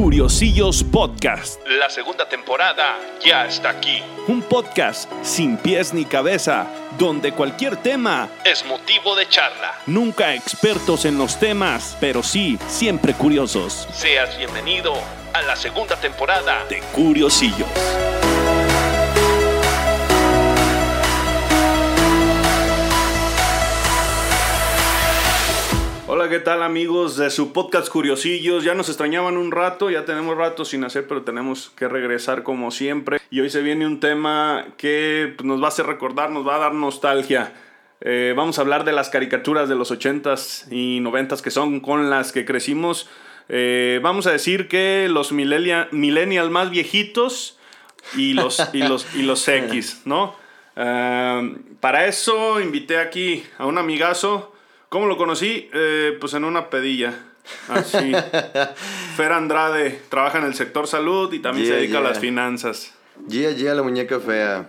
Curiosillos Podcast. La segunda temporada ya está aquí. Un podcast sin pies ni cabeza, donde cualquier tema Es motivo de charla. Nunca expertos en los temas, pero sí siempre curiosos. Seas bienvenido a la segunda temporada De Curiosillos. Hola, ¿qué tal amigos de su podcast Curiosillos? Ya nos extrañaban un rato, ya tenemos rato sin hacer, pero tenemos que regresar como siempre. Y hoy se viene un tema que pues, nos va a hacer recordar, nos va a dar nostalgia. Eh, vamos a hablar de las caricaturas de los 80s y 90s que son con las que crecimos. Eh, vamos a decir que los millennia- millennials más viejitos y los, y los, y los X, ¿no? Ah, para eso invité aquí a un amigazo. ¿Cómo lo conocí? Eh, pues en una pedilla. Así. Fer Andrade trabaja en el sector salud y también se Yeah, dedica a yeah. las finanzas. Gia, Gia, la muñeca fea.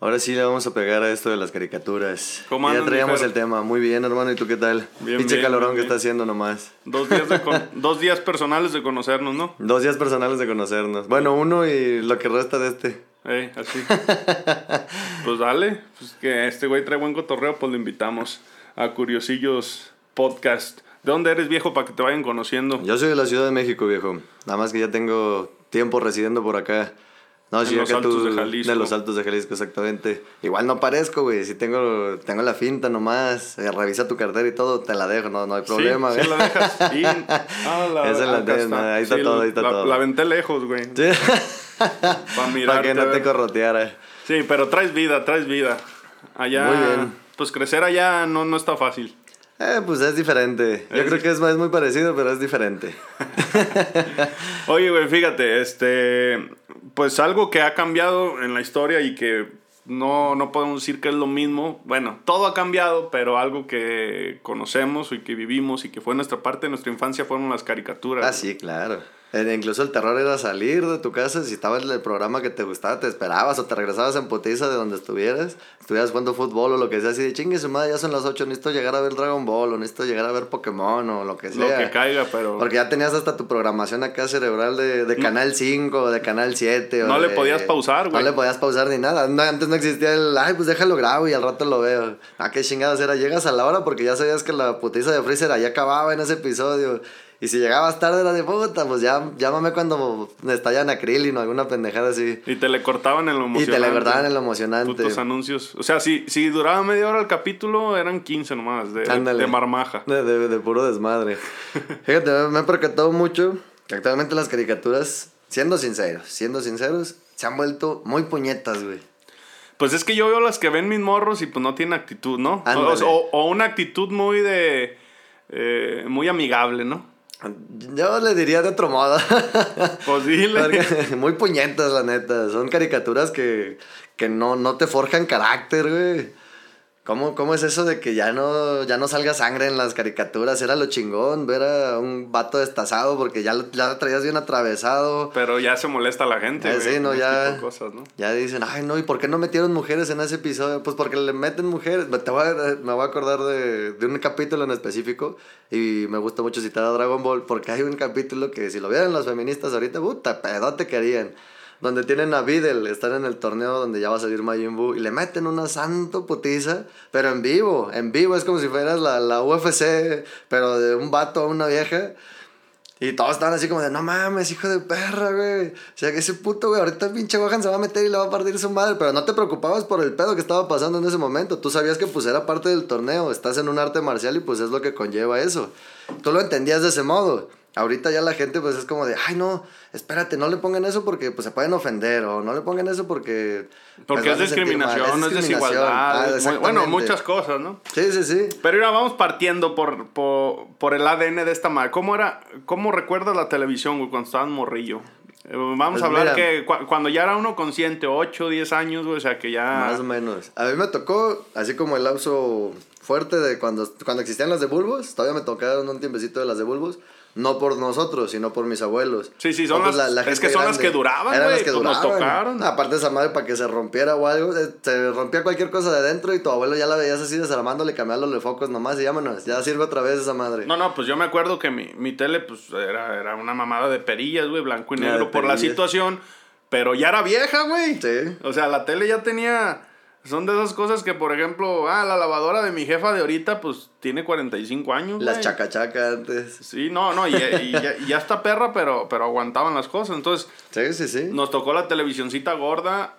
Ahora sí le vamos a pegar a esto de las caricaturas. ¿Cómo ya traíamos el tema. Muy bien, hermano. ¿Y tú qué tal? Bien, Pinche bien, calorón bien, que está haciendo nomás. Dos días, de con- dos días personales de conocernos, ¿no? Dos días personales de conocernos. Bueno, uno y lo que resta de este. Eh, así. pues dale, pues que este güey trae buen cotorreo, pues lo invitamos a Curiosillos Podcast. ¿De dónde eres viejo para que te vayan conociendo? Yo soy de la Ciudad de México, viejo. Nada más que ya tengo tiempo residiendo por acá. No, En sí, los acá Altos tú- de Jalisco. De los altos de Jalisco, exactamente. Igual no parezco, güey. Si tengo, tengo la finta nomás. eh, revisa tu cartera y todo, te la dejo. No, no hay problema, sí, güey. sí la dejas. Sí. Ah, la, Esa es la acá tena, ahí está todo, ahí está la, todo. La aventé lejos, güey. Sí. Para Para que no te corroteara. Sí, pero traes vida, traes vida. Allá, Muy bien. Pues crecer allá no, no está fácil. Eh, pues es diferente. Yo Es creo que es, es muy parecido, pero es diferente. Oye, güey, fíjate, este, pues algo que ha cambiado en la historia y que no, no podemos decir que es lo mismo. Bueno, todo ha cambiado, pero algo que conocemos y que vivimos y que fue nuestra parte de nuestra infancia fueron las caricaturas. Ah, sí, claro. Eh, incluso el terror era salir de tu casa, si estaba en el programa que te gustaba, te esperabas o te regresabas en potiza de donde estuvieras, estuvieras jugando fútbol o lo que sea, así de chingue su madre, ya son las 8, necesito llegar a ver Dragon Ball o necesito llegar a ver Pokémon o lo que sea. Lo que caiga, pero Porque ya tenías hasta tu programación acá cerebral de, de Canal 5 o de Canal 7. o No le podías pausar, güey. No le podías pausar ni nada. No, antes no existía el, ay, pues déjalo grabo y al rato lo veo. Ah, qué chingados era. Llegas a la hora porque ya sabías que la putiza de Freezer ahí acababa en ese episodio. Y si llegabas tarde era de puta, pues ya llámame cuando me estallan acrílico o alguna pendejada así. y te le cortaban en lo Y te le cortaban en lo emocionante. Putos anuncios. O sea, si, si duraba media hora el capítulo, eran 15 nomás de, de marmaja. De, de- de puro desmadre. Fíjate, me- he percatado mucho que actualmente las caricaturas, siendo sinceros, siendo sinceros, se han vuelto muy puñetas, güey. Pues es que yo veo las que ven mis morros y pues no tienen actitud, ¿no? O- o una actitud muy de... eh, muy amigable, ¿no? Yo le diría de otro modo. Porque- muy puñetas, la neta. Son caricaturas que, que no, no te forjan carácter, güey. ¿Cómo, ¿Cómo es eso de que ya no, ya no salga sangre en las caricaturas? Era lo chingón ver a un vato destazado porque ya lo, ya lo traías bien atravesado. Pero ya se molesta la gente. Eh, güey, sí, no, ya-. Ya dicen, ay, no, ¿y por qué no metieron mujeres en ese episodio? Pues porque le meten mujeres. Me- Te voy a, me voy a acordar de, de un capítulo en específico y me gusta mucho citar a Dragon Ball porque hay un capítulo que si lo vieran las feministas ahorita, puta, pedote querían. Donde tienen a Videl, están en el torneo donde ya va a salir Majin Buu y le meten una santo putiza, pero en vivo, en vivo, es como si fueras la, la UFC, pero de un vato a una vieja. Y todos estaban así como de, no mames, hijo de perra, güey. O sea, que ese puto, güey, ahorita el pinche Gohan se va a meter y le va a partir su madre. Pero no te preocupabas por el pedo que estaba pasando en ese momento. Tú sabías que pues era parte del torneo. Estás en un arte marcial y pues es lo que conlleva eso. Tú lo entendías de ese modo. Ahorita ya la gente pues es como de, ay no, espérate, no le pongan eso porque pues se pueden ofender. O no le pongan eso porque... pues, Porque es vas a sentir mal". discriminación, no es discriminación. desigualdad. Ah, bueno, muchas cosas, ¿no? Sí, sí, sí. Pero mira, vamos partiendo por, por, por el ADN de esta madre. ¿Cómo era, cómo recuerdas la televisión, güey, cuando estabas morrillo? Eh, Vamos Pues a hablar mira. que cu- cuando ya era uno consciente, 8, 10 años, güey, o sea, que ya... Más o menos. A mí me tocó, así como el lapso fuerte de cuando, cuando existían las de bulbos. Todavía me tocaron un tiempecito de las de bulbos. No por nosotros, sino por mis abuelos. Sí, sí, son pues, las- es que son las que duraban, Eran las que pues, nos duraban. tocaron. Aparte esa madre, para que se rompiera o algo, eh, se rompía cualquier cosa de adentro y tu abuelo ya la veías así desarmándole, cambiándole focos nomás y vámonos, ya sirve otra vez esa madre. No, no, pues yo me acuerdo que mi, mi tele pues era, era una mamada de perillas, güey, blanco y negro por la situación, pero ya era vieja, güey. Sí. O sea, la tele ya tenía... Son de esas cosas que, por ejemplo, ah, la lavadora de mi jefa de ahorita, pues tiene 45 años. Las güey. chacachaca antes. Sí, no, no, y, y ya, y ya está perra, pero, pero aguantaban las cosas. Entonces, Sí, sí, sí. nos tocó la televisioncita gorda.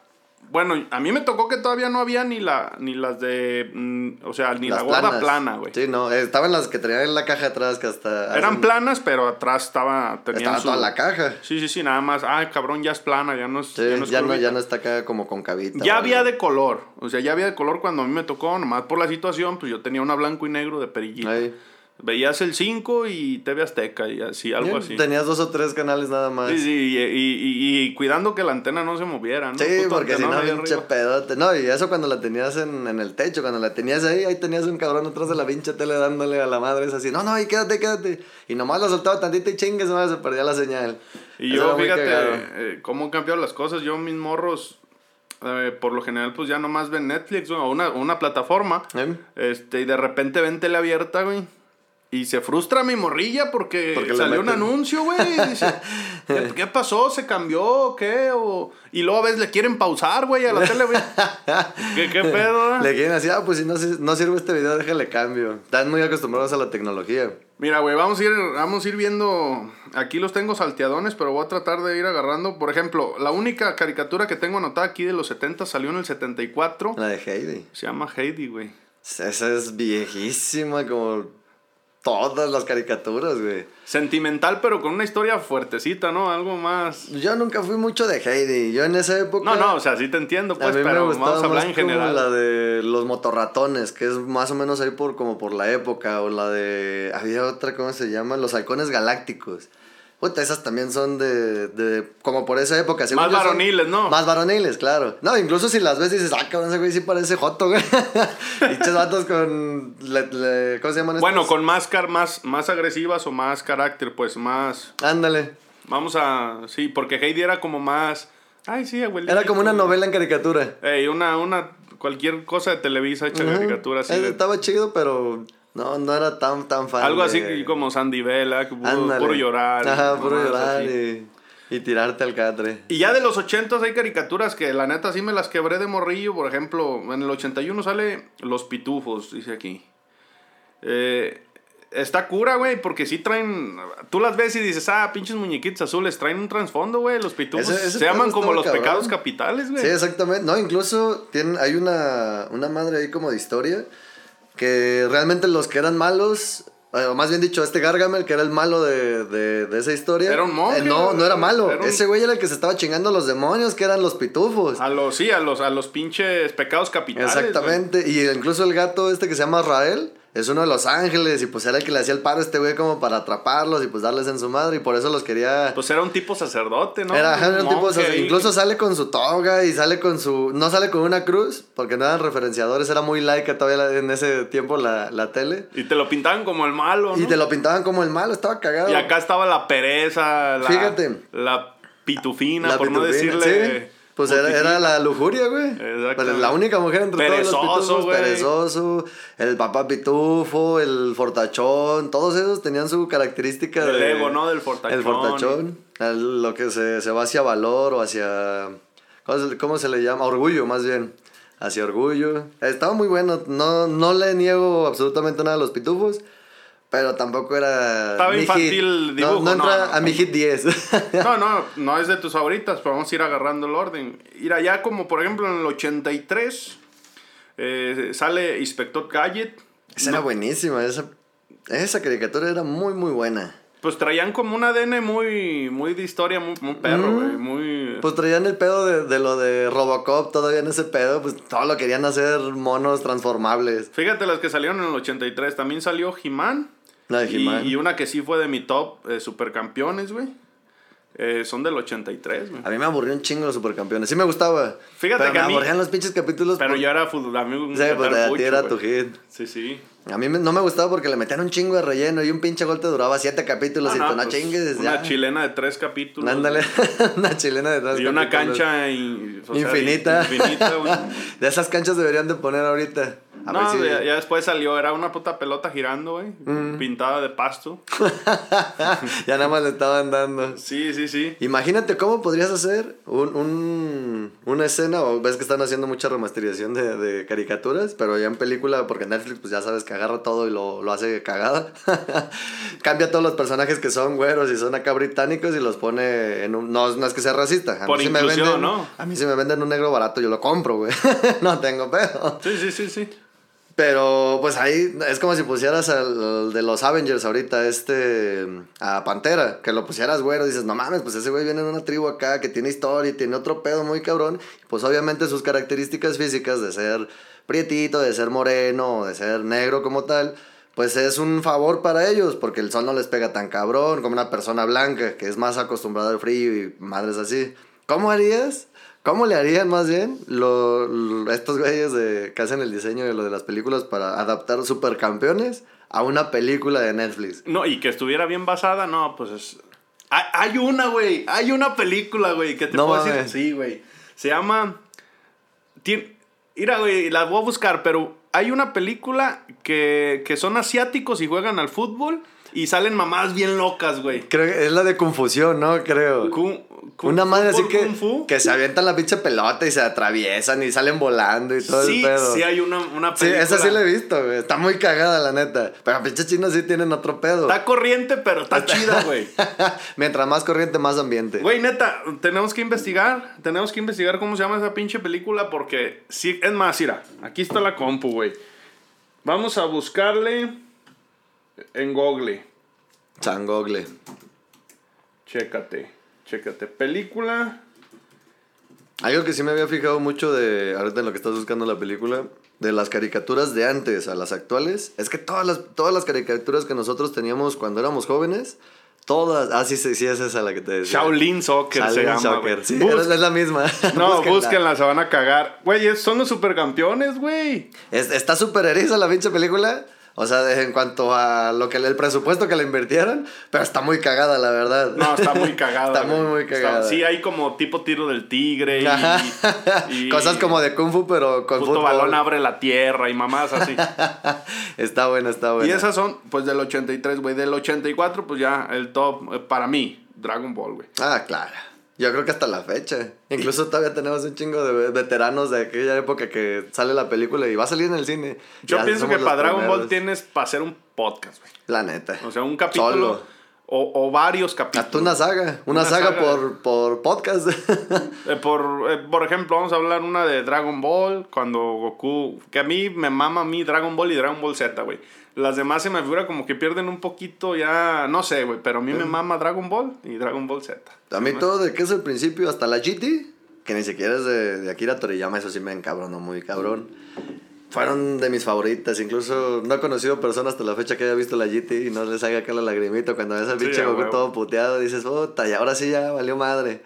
Bueno, a mí me tocó que todavía no había ni la ni las de mm, o sea, ni la Las gorda planas. plana, güey. Sí, no, estaban las que traían la caja atrás que hasta... Eran hacen- planas, pero atrás estaba tenían Estaba su- toda la caja. Sí, sí, sí, nada más. Ah, cabrón, ya es plana, ya no es Sí, ya no es ya, no, curvita. ya no está acá como con cabita. Ya había de color, o sea, ya había de color cuando a mí me tocó, nomás por la situación, pues yo tenía una blanco y negro de perillita. Ahí. Veías el 5 y TV Azteca y así, algo así. Tenías dos o tres canales nada más. Sí, sí, y, y- y- y cuidando que la antena no se moviera, ¿no? Sí, Puto porque si no, ahí pinche pedote. No, y eso cuando la tenías en, en el techo, cuando la tenías ahí, ahí tenías un cabrón atrás de la pinche tele dándole a la madre, es así, no, no, ahí quédate, quédate. Y nomás la soltaba tantito y chingue, se me se perdía la señal. Y Eso yo, fíjate, eh, cómo han cambiado las cosas. Yo, mis morros, eh, por lo general, pues ya nomás ven Netflix o una, una plataforma. ¿Eh? Este, y de repente ven tele abierta, güey. Y se frustra mi morrilla porque, salió un anuncio, güey. dice, ¿qué, qué pasó? ¿Se cambió qué? O... Y luego a veces le quieren pausar, güey, a la tele, güey. ¿Qué, qué pedo? eh? Le quieren decir, ah, pues si no, si- no sirve este video, déjale cambio. Están muy acostumbrados a la tecnología. Mira, güey, vamos a ir, vamos a ir viendo. Aquí los tengo salteadones, pero voy a tratar de ir agarrando. Por ejemplo, la única caricatura que tengo anotada aquí de los 70 salió en el 74. La de Heidi. Se llama Heidi, güey. Esa es viejísima, como todas las caricaturas, güey. Sentimental, pero con una historia fuertecita, ¿no? Algo más. Yo nunca fui mucho de Heidi. Yo en esa época. No, no, o sea, sí te entiendo, A pues, mí me pero gustaba vamos a hablar en general. la de los motorratones, que es más o menos ahí por como por la época, o la de había otra cómo se llama, los halcones galácticos. Puta, esas también son de, de como por esa época. según Más varoniles, ¿no? Más varoniles, claro. No, incluso si las ves dices, ah, cabrón, ese güey sí parece joto, güey. Pinches vatos con, le- le- ¿cómo se llaman estos? Bueno, con más, car más, más agresivas o más carácter, pues más. Ándale. Vamos a. Sí, porque Heidi era como más. Ay, sí, abuelita. Era como una novela en caricatura. Ey, una, una. Cualquier cosa de Televisa hecha Ujú. caricatura así. De- Estaba chido, pero no, no era tan, tan fan. Algo así de- como Sandy Vela, que puro, llorar. Ajá, puro llorar y, y tirarte al catre. Y ya de los 80 hay caricaturas que la neta sí me las quebré de morrillo. Por ejemplo, en el 81 sale Los Pitufos, dice aquí. Eh, está cura, güey, porque sí traen. Tú las ves y dices, ah, pinches muñequitos azules, traen un trasfondo, güey. Los Pitufos Ese- ese se llaman como los cabrón. pecados capitales, güey. Sí, exactamente. No, incluso tienen, hay una, una madre ahí como de historia que realmente los que eran malos, eh, o más bien dicho, este Gargamel, que era el malo de, de, de esa historia. Era un monje, eh, no, no era malo. era un- Ese güey era el que se estaba chingando a los demonios, que eran los pitufos. A los, sí, a los, a los pinches pecados capitales. güey. Exactamente. Y incluso el gato este que se llama Rael. Es uno de los ángeles y pues era el que le hacía el paro a este güey como para atraparlos y pues darles en su madre y por eso los quería... Pues era un tipo sacerdote, ¿no? Era, era un tipo, ahí. incluso sale con su toga y sale con su, no sale con una cruz, porque no eran referenciadores, era muy laica todavía en ese tiempo la, la tele. Y te lo pintaban como el malo, ¿no? Y te lo pintaban como el malo, estaba cagado. Y acá estaba la pereza, la, Fíjate. la pitufina, La por no decirle. sí. Pues era, era la lujuria, güey. Pero la única mujer entre Perezoso, todos los pitufos, güey. perezoso, el papá pitufo, el fortachón, todos esos tenían su característica El de... ego, ¿no? Del fortachón. El fortachón, el- lo que se, se va hacia valor o hacia... ¿cómo se, cómo se le llama? Orgullo, más bien. Hacia orgullo. Estaba muy bueno. No, no le niego absolutamente nada a los pitufos. Pero tampoco era. Estaba infantil dibujo, No, entra no, no. a mi hit 10. No, no, no es de tus favoritas, pero vamos a ir agarrando el orden. Ir allá como, por ejemplo, en el 83 eh, sale Inspector Gadget. Esa era buenísima. Esa, esa caricatura era muy, muy buena. Pues traían como un ADN muy, muy de historia, muy, muy perro, Mm. güey, muy... Pues traían el pedo de, de lo de Robocop todavía en ese pedo. Pues todo lo querían hacer monos transformables. Fíjate las que salieron en el 83. También salió He-Man. La de y, una que sí fue de mi top, eh, Supercampeones, güey. Eh, son del 83, güey. A mí me aburrió un chingo los supercampeones. Sí me gustaba. Fíjate pero que me a mí- aburrían los pinches capítulos. Pero por- yo era fútbol, amigo. Sí, pues a ti era tu hit. Sí, sí. A mí no me gustaba porque le metían un chingo de relleno y un pinche gol te duraba siete capítulos y no, tú no pues, chingues. Una ya. chilena de tres capítulos. Ándale, una chilena de tres Y una capítulos. cancha in- o sea, Infinita. de esas canchas deberían de poner ahorita. A No, si- ya, ya después salió, era una puta pelota girando, güey. Mm. Pintada de pasto. ya nada más le estaban dando. Sí, sí, sí. Imagínate cómo podrías hacer un, un- una escena, o ves que están haciendo mucha remasterización de, de caricaturas, pero ya en película, porque Netflix pues ya sabes que agarra todo y lo, lo hace cagada. Cambia todos los personajes que son güeros y son acá británicos y los pone en un... No, no es que sea racista. A Por mí si me venden, ¿no? A mí si me venden un negro barato yo lo compro, güey. no tengo pedo. Sí, sí, sí, sí. Pero pues ahí es como si pusieras al, al de los Avengers ahorita, este, a Pantera, que lo pusieras güero, dices, no mames, pues ese güey viene de una tribu acá que tiene historia y tiene otro pedo muy cabrón, pues obviamente sus características físicas de ser prietito, de ser moreno, de ser negro como tal, pues es un favor para ellos, porque el sol no les pega tan cabrón como una persona blanca, que es más acostumbrada al frío y madres así. ¿Cómo harías? ¿Cómo le harían más bien lo, lo- estos güeyes de, que hacen el diseño de lo de las películas para adaptar supercampeones a una película de Netflix? No, y que estuviera bien basada, no, pues es. Hay, hay una, güey. Hay una película, güey, que te No puedo mames. decir. Sí, güey. Se llama. Tien- Mira, güey, la voy a buscar, pero hay una película que, que son asiáticos y juegan al fútbol y salen mamadas bien locas, güey. Creo que es la de confusión, ¿no? Creo. Kung- kung- una madre así que, que se avientan la pinche pelota y se atraviesan y salen volando y todo sí, el pedo. sí hay una, una Sí, esa sí la he visto, güey. Está muy cagada, la neta. Pero pinches chinos sí tienen otro pedo. Está corriente, pero está chida, güey. Mientras más corriente, más ambiente. Güey, neta, tenemos que investigar. Tenemos que investigar cómo se llama esa pinche película porque sí, es más, mira, aquí está la compu, güey. Vamos a buscarle en Google. Changogle. Chécate, chécate. Película. Algo que sí me había fijado mucho de, ahorita en lo que estás buscando la película, de las caricaturas de antes a las actuales, es que todas las, todas las caricaturas que nosotros teníamos cuando éramos jóvenes, todas, ah, sí, sí, sí, es esa la que te decía. Shaolin Soccer se Shaolin llama. Soccer. Sí, Bus- es la misma. no, Búsquenla. búsquenla, se van a cagar. Güey, son los supercampeones, güey. Es- está súper eriza la pinche película. O sea, de- en cuanto a lo que el presupuesto que le invirtieron, pero está muy cagada, la verdad. No, está muy cagada. Está muy, muy Está- cagada. sí, hay como tipo tiro del tigre y, Cosas como de Kung Fu, pero con puto fútbol. balón abre la tierra y mamás así. está buena, está buena. Y esas son, pues, del 83, güey. Del 84, pues ya el top, eh, para mí, Dragon Ball, güey. Ah, claro. Yo creo que hasta la fecha. Incluso todavía tenemos un chingo de veteranos de aquella época que sale la película y va a salir en el cine. Yo Ya pienso que para Dragon Ball tienes para hacer un podcast, güey. La neta. O sea, un capítulo. Solo. O, o varios capítulos. Hasta una saga. Una, Una saga, saga. por, por podcast. Eh, por, eh, por ejemplo, vamos a hablar una de Dragon Ball, cuando Goku, que a mí me mama a mí Dragon Ball y Dragon Ball Z, güey. Las demás se me figura como que pierden un poquito ya, no sé, güey, pero a mí me mama Dragon Ball y Dragon Ball Z. a mí todo de que es el principio hasta la GT, que ni siquiera es de, de Akira Toriyama, eso sí me encabronó muy cabrón. Fueron de mis favoritas, incluso no he conocido personas hasta la fecha que haya visto la GT y no les haga acá la lagrimita cuando ves al Sí, pinche Goku todo puteado, dices, puta, y ahora sí ya valió madre.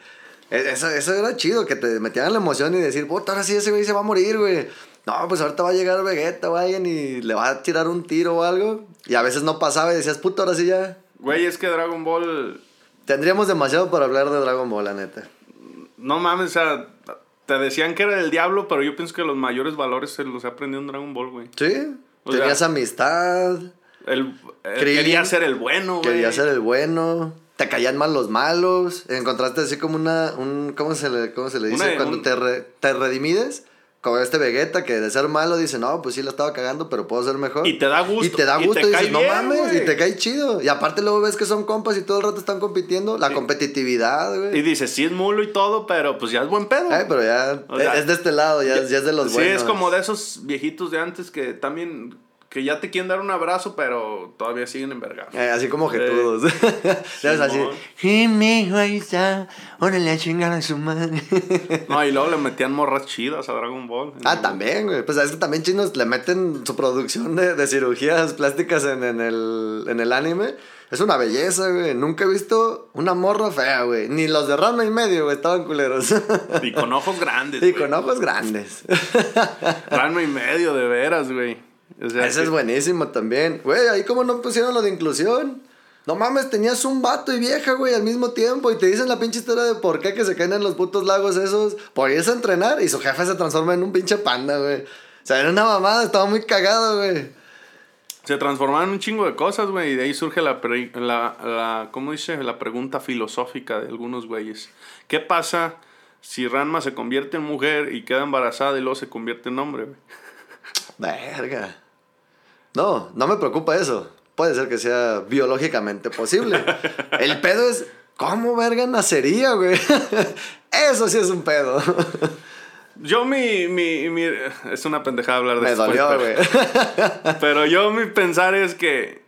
E- Eso, eso era chido, que te metieran la emoción y decir, puta, ahora sí ese güey se va a morir, güey. No, pues ahorita va a llegar Vegeta o alguien y le va a tirar un tiro o algo. Y a veces no pasaba y decías, puta, ahora sí ya. Güey, es que Dragon Ball, Tendríamos demasiado para hablar de Dragon Ball, la neta. no mames, o sea, te decían que era del diablo, pero yo pienso que los mayores valores se los he aprendido en Dragon Ball, güey. Sí, O tenías sea, amistad, El, eh, quería ser el bueno, güey. querías ser el bueno, te caían mal los malos, encontraste así como una, un, ¿cómo se le, cómo se le dice? Una- Cuando un- te, re- te redimides, como este Vegeta que de ser malo dice, no, pues sí la estaba cagando, pero puedo ser mejor. Y te da gusto, Y te da y gusto te y, cae dices, no bien, mames, güey". y te cae chido. Y aparte luego ves que son compas y todo el rato están compitiendo, la competitividad, güey. Y dices, sí es mulo y todo, pero pues ya es buen pedo. Ay, pero ya O sea, es de este lado, ya, es- ya es de los sí, buenos. es como de esos viejitos de antes que también, que ya te quieren dar un abrazo, pero todavía siguen envergados. Eh, así como jetudos. ¿Sabes? Así. Mijo, ahí está. Órale a chingar a su madre. No, y luego le metían morras chidas a Dragon Ball. ah, también, güey. Pues es que también chinos le meten su producción de, de cirugías plásticas en, en, el, en el anime. Es una belleza, güey. Nunca he visto una morra fea, güey. Ni los de Rama y medio, güey, estaban culeros. Y con ojos grandes. y güey. con ojos grandes. Rano y medio, de veras, güey. O sea, Ese que- es buenísimo también. Güey, ahí como no pusieron lo de inclusión. No mames, tenías un vato y vieja, güey, al mismo tiempo. Y te dicen la pinche historia de por qué que se caen en los putos lagos esos. Por irse a entrenar y su jefe se transforma en un pinche panda, güey. O sea, era una mamada, estaba muy cagado, güey. Se transformaron un chingo de cosas, güey, y de ahí surge la, pre- la, la, ¿cómo dice? La pregunta filosófica de algunos güeyes. ¿Qué pasa si Ranma se convierte en mujer y queda embarazada y luego se convierte en hombre, güey? Verga. No, no me preocupa eso. Puede ser que sea biológicamente posible. El pedo es, ¿cómo verga nacería, güey? Eso sí es un pedo. Yo mi, mi, mi- es una pendejada hablar de Me esto, dolió, pero- güey. Pero yo mi pensar es que,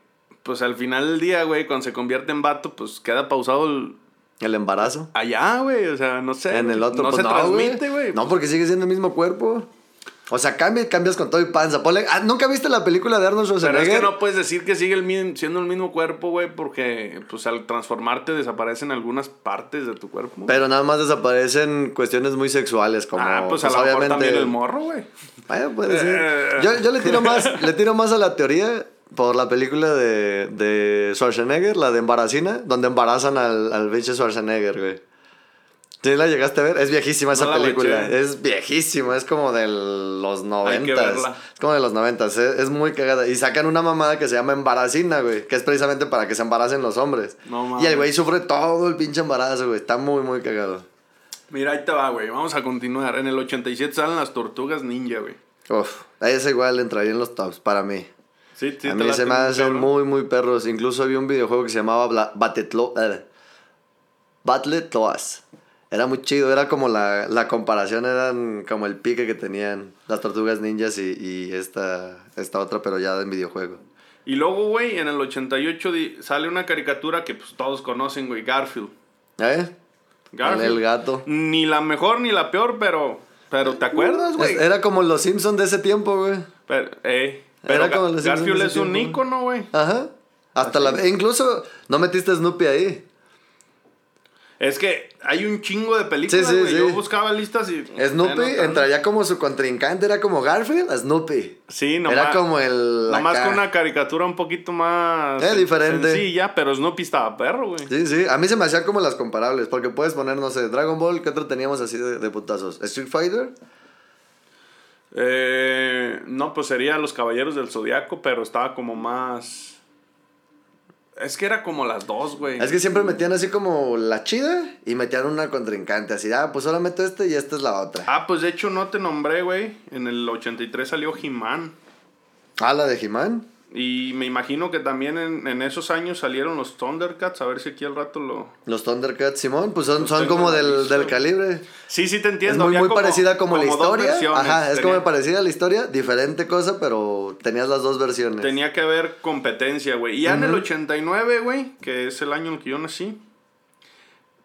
pues al final del día, güey, cuando se convierte en vato, pues queda pausado el- El embarazo. allá, güey, o sea, no sé. En el otro, no pues se no, transmite, güey. No, porque sigue siendo el mismo cuerpo. O sea, cambia, cambias con todo y panza. Ponle- ah, ¿Nunca viste la película de Arnold Pero Schwarzenegger? es que no puedes decir que sigue el siendo el mismo cuerpo, güey, porque pues al transformarte desaparecen algunas partes de tu cuerpo. Pero nada más desaparecen cuestiones muy sexuales, como... ah, pues, a lo mejor también el morro, güey. Bueno, puede ser. Eh. Yo, yo le tiro más, le tiro más a la teoría por la película de, de Schwarzenegger, la de Embaracina, donde embarazan al, al pinche Schwarzenegger, güey. ¿Sí la llegaste a ver? Es viejísima esa No película. Es viejísima, es como de los noventas. Es como de los noventas, es, es muy cagada. Y sacan una mamada que se llama Embaracina, güey, que es precisamente para que se embaracen los hombres. No y el güey sufre todo el pinche embarazo, güey. Está muy, muy cagado. Mira, ahí te va, güey. Vamos a continuar. En el 87 salen las tortugas ninja, güey. Uf, ese igual entraría en los tops para mí. Sí, sí, a mí se me muy hacen muy, muy perros. Incluso había un videojuego que se llamaba Bla- Battletlo- eh, Battletloas. Era muy chido, era como la, la comparación, eran como el pique que tenían las tortugas ninjas y, y esta, esta otra, pero ya en videojuego. Y luego, güey, en el 88 di- sale una caricatura que pues todos conocen, güey, Garfield. ¿Eh? Garfield. El gato. Ni la mejor ni la peor, pero pero ¿te acuerdas, güey? Era como los Simpsons de ese tiempo, güey. Pero, eh, pero Era como los Garfield es un ícono, güey. Ajá. Hasta la... e Incluso no metiste Snoopy ahí. Es que hay un chingo de películas, Sí, sí, güey. sí. Yo buscaba listas y... Snoopy Eh, no, entraría como su contrincante, era como Garfield, Snoopy. Sí, nomás. Era como el... Nomás con una caricatura un poquito más... Eh, diferente. Sí, ya, pero Snoopy estaba perro, güey. Sí, sí, a mí se me hacían como las comparables, porque puedes poner, no sé, Dragon Ball, ¿qué otro teníamos así de, de putazos? Street Fighter, Eh, no, pues sería Los Caballeros del Zodiaco, pero estaba como más... Es que era como las dos, güey. es que siempre metían así como la chida y metían una contrincante, así, ah, pues ahora meto este y esta es la otra. Ah, pues de hecho no te nombré, güey. En el 83 salió He-Man. Ah, la de He-Man. Y me imagino que también en, en esos años salieron los Thundercats. A ver si aquí al rato lo... Los Thundercats, Simón, pues son, son como la del, del calibre. Sí, sí te Es entiendo. muy, había muy parecida como, la dos historia. Ajá, es Tenía- como parecida a la historia, diferente cosa, pero tenías las dos versiones. Tenía que haber competencia, güey. Y ya en el 89, güey, que es el año en el que yo nací,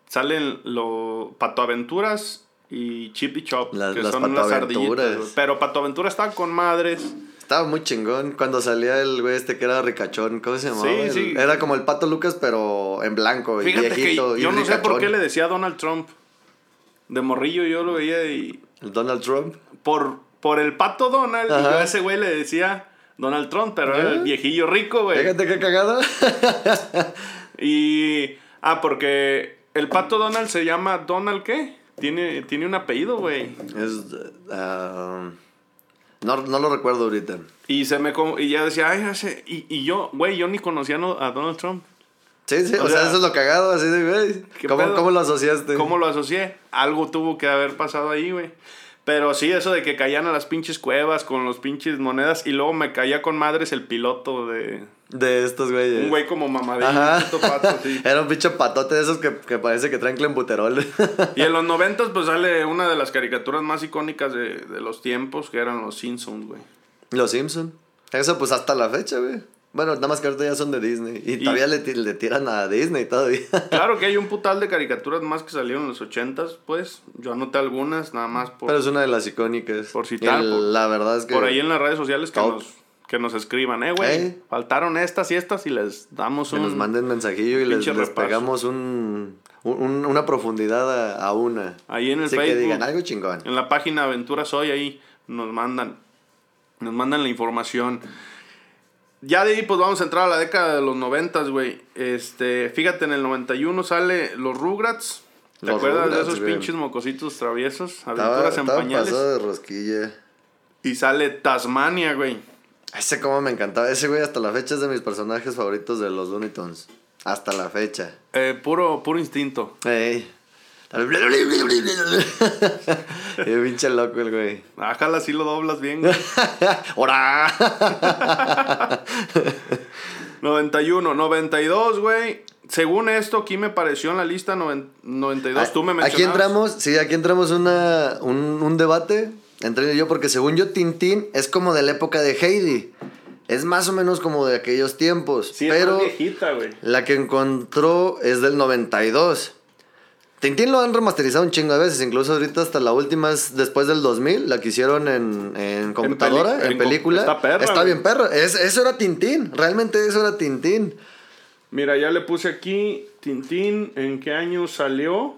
salen los Pato Aventuras y Chip y Chop, Las- que las son las ardillitas. Pero Pato Aventura estaba con madres. Estaba muy chingón cuando salía el güey este que era ricachón, ¿cómo se llamaba? Sí, El- sí. Era como el Pato Lucas, pero en blanco y que viejito. y yo no sé por qué le decía a Donald Trump. De morrillo yo lo veía y... El Donald Trump. Por, por el pato Donald, y yo a ese güey le decía Donald Trump, pero era el viejillo rico, güey. Fíjate qué cagado. Y. Ah, porque el pato Donald se llama Donald, ¿qué? Tiene, tiene un apellido, güey. es. ah, no, no lo recuerdo ahorita. Y se me y ya decía, ay, sé. Y, y yo, güey, yo ni conocía no- a Donald Trump. Sí, sí, o, O sea, sea, eso es lo cagado, así de, güey. ¿qué ¿Cómo? ¿Cómo lo asociaste? ¿Cómo lo asocié? Algo tuvo que haber pasado ahí, güey. Pero sí, eso de que caían a las pinches cuevas con los pinches monedas. Y luego me caía con madres el piloto de. De estos güeyes. Un güey como puto pato, sí. Era un pinche patote de esos que, que parece que traen clenbuterol. Y en los noventas, pues sale una de las caricaturas más icónicas de, de los tiempos, que eran los Simpsons, güey. Los Simpson. Eso pues hasta la fecha, güey. Bueno, nada más que ahorita ya son de Disney. Y, Y- todavía le, le tiran a Disney todavía. Claro que hay un putal de caricaturas más que salieron en los ochentas, pues. Yo anoté algunas, nada más por, Pero es una de las icónicas. Por citar, Y por- la verdad es que... por ahí en las redes sociales que Top. nos, que nos escriban, eh, güey. Eh. Faltaron estas y estas y les damos Que un... nos manden mensajillo y les, les pegamos un, un- una profundidad a, a una. Ahí en el Así que Facebook. digan algo chingón. En la página Aventuras Hoy, ahí nos mandan. Nos mandan la información. Ya de ahí, pues vamos a entrar a la década de los noventas, güey. Este, fíjate, en el 91 sale Los Rugrats. ¿Te Los acuerdas de esos pinches mocositos traviesos? Estaba, Aventuras en estaba pañales. pasado de rosquilla. Y sale Tasmania, güey. Ese como me encantaba. Ese güey hasta la fecha es de mis personajes favoritos de los Looney Tunes. Hasta la fecha. Eh, puro, puro instinto. Ey. Qué pinche loco el güey. Ájala, si lo doblas bien. ¡Hora! 91, 92, güey. Según esto, aquí me pareció en la lista noven- 92. Tú me mencionabas. Aquí entramos, sí, aquí entramos una, un, un debate entre yo, porque según yo, Tintín es como de la época de Heidi. Es más o menos como de aquellos tiempos. Sí, es pero más viejita, güey. la que encontró es del 92. Tintín lo han remasterizado un chingo de veces, incluso ahorita hasta la última es después del 2000, la que hicieron en, en computadora, peli- en, película. está perra, Está bien perro. Es, eso era Tintín, realmente eso era Tintín. Mira, ya le puse aquí Tintín. ¿En qué año salió?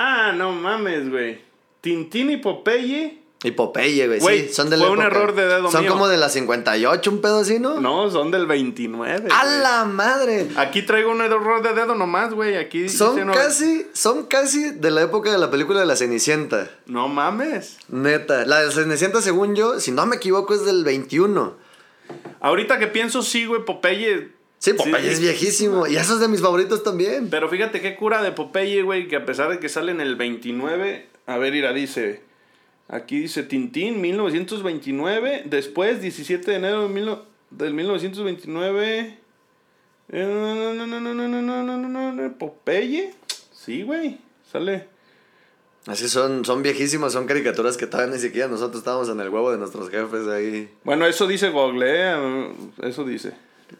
Ah, no mames, güey. Tintín y Popeye. Y Popeye, güey, sí, son de la fue un época. error de dedo Son mío. como de la 58, un pedo así, ¿no? No, son del 29. ¡A la madre! Aquí traigo un error de dedo nomás, güey. Aquí Son dice no- casi, son casi de la época de la película de la Cenicienta. No mames. Neta. La de Cenicienta, según yo, si no me equivoco, es del 21. Ahorita que pienso, sí, güey, Popeye. Sí, Popeye es viejísimo. Y eso es de mis favoritos también. Pero fíjate qué cura de Popeye, güey, que a pesar de que sale en el 29, a ver, mira, dice, Aquí dice Tintín, 1929. Después, 17 de enero de mil, del 1929. Popeye. Sí, güey. Sale. Así son, son viejísimas, son caricaturas que todavía ni siquiera nosotros estábamos en el huevo de nuestros jefes ahí. Bueno, eso dice Google, ¿eh? eso dice.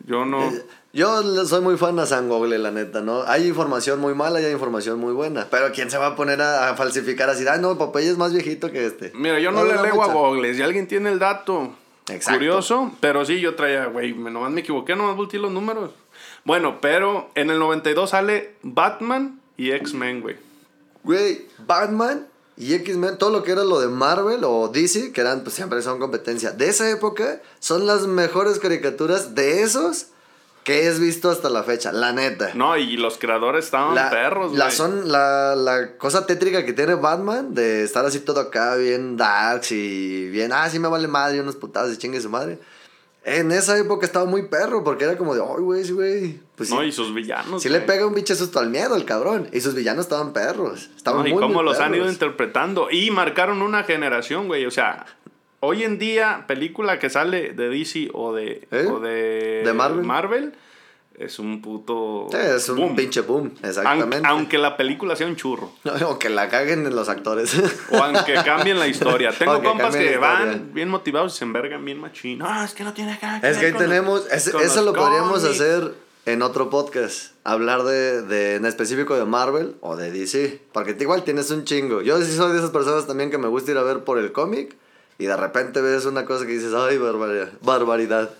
Yo no. Yo soy muy fan a San Google, la neta, ¿no? Hay información muy mala y hay información muy buena. Pero ¿quién se va a poner a, a falsificar así? Ah, no, Popeye es más viejito que este. Mira, yo no, le leo a. Google. Si alguien tiene el dato Exacto. curioso, pero sí, yo traía, güey, me- nomás me equivoqué, nomás volteé los números. Bueno, pero en el 92 sale Batman y X-Men, güey. Güey, Batman y X-Men, todo lo que era lo de Marvel o DC, que eran, pues siempre son competencia. De esa época, son las mejores caricaturas de esos que es visto hasta la fecha, la neta. No, y los creadores estaban la, perros, la güey. son la, la cosa tétrica que tiene Batman de estar así todo acá bien darks y bien ah sí me vale madre unos putados y chingue su madre en esa época estaba muy perro porque era como de ay güey sí güey pues sí, No, y sus villanos. sí le pega un pinche susto al miedo al cabrón y sus villanos estaban perros estaban No, y muy, cómo muy los han ido interpretando. Y marcaron una generación, güey. O sea, hoy en día, película que sale de DC o de, ¿Eh? o de, ¿De Marvel? Marvel es un puto. Sí, es un boom. pinche boom exactamente aunque la película sea un churro. o que la caguen en los actores O aunque cambien la historia. Tengo compas que van bien motivados y se envergan bien machín. No, es que no tiene acá. Es que ahí tenemos, es- eso lo podríamos hacer en otro podcast, hablar de, de en específico de Marvel o de DC, porque igual tienes un chingo. Yo sí soy de esas personas también que me gusta ir a ver por el cómic y de repente ves una cosa que dices, ay, barbaridad. barbaridad.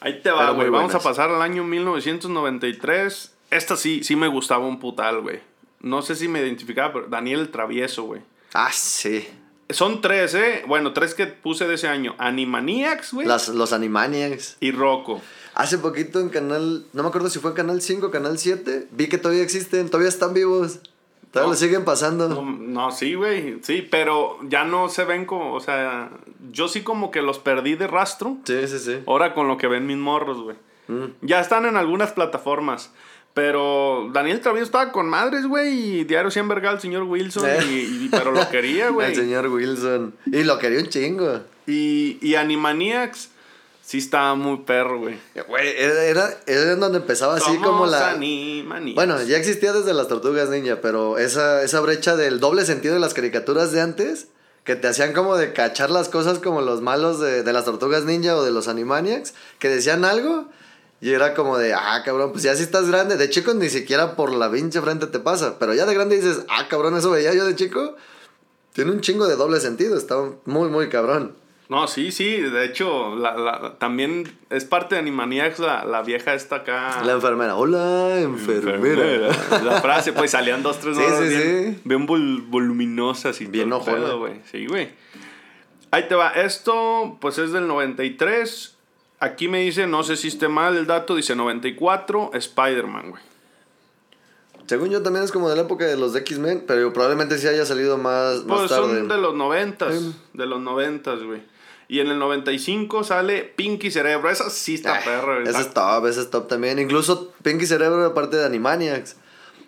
Ahí te va, güey. Vamos a pasar al año 1993. Esta sí, sí me gustaba un putal, güey. No sé si me identificaba, pero Daniel el Travieso, güey. Ah, sí. Son tres, ¿eh? Bueno, tres que puse de ese año. Animaniacs, güey. Los Animaniacs. Y Rocco. Hace poquito en canal, no me acuerdo si fue en canal 5 o canal 7, vi que todavía existen, todavía están vivos. Todavía No. lo siguen pasando. No, no, sí, güey. Sí, pero ya no se ven como, o sea, yo sí como que los perdí de rastro. Sí, sí, sí. Ahora con lo que ven mis morros, güey. Mm. Ya están en algunas plataformas. Pero Daniel Travieso estaba con madres, güey. Y diario 100 verga al señor Wilson. Eh. Y, y- pero lo quería, güey. El señor Wilson. Y lo quería un chingo. Y, y Animaniacs sí estaba muy perro, güey. Güey, era, era, en donde empezaba así Somos como la... Animaniacs. Bueno, ya existía desde las tortugas ninja, pero esa, esa brecha del doble sentido de las caricaturas de antes, que te hacían como de cachar las cosas como los malos de, de las tortugas ninja o de los Animaniacs, que decían algo y era como de, ah, cabrón, pues ya si estás grande, de chico ni siquiera por la pinche frente te pasa, pero ya de grande dices, ah, cabrón, eso veía yo de chico. Tiene un chingo de doble sentido, está muy, muy cabrón. No, sí, sí. De hecho, la, la- también es parte de Animaniacs la, la vieja esta acá. La enfermera, hola, enfermera. La frase, pues salían dos, tres Sí, horas sí, bien, sí. bien vol- voluminosas y Bien todo güey. Sí, güey. Ahí te va. Esto, pues es del 93. Aquí me dice, no sé si esté mal el dato, dice 94, Spider-Man, güey. Según yo también es como de la época de los X-Men, pero probablemente sí haya salido más, más Pues tarde. son de los 90, Sí. de los 90, güey. Y en el 95 sale Pinky Cerebro. Esa sí está Ah, perra, güey. Ese es top, ese es top también. Incluso Pinky Cerebro era parte de Animaniacs.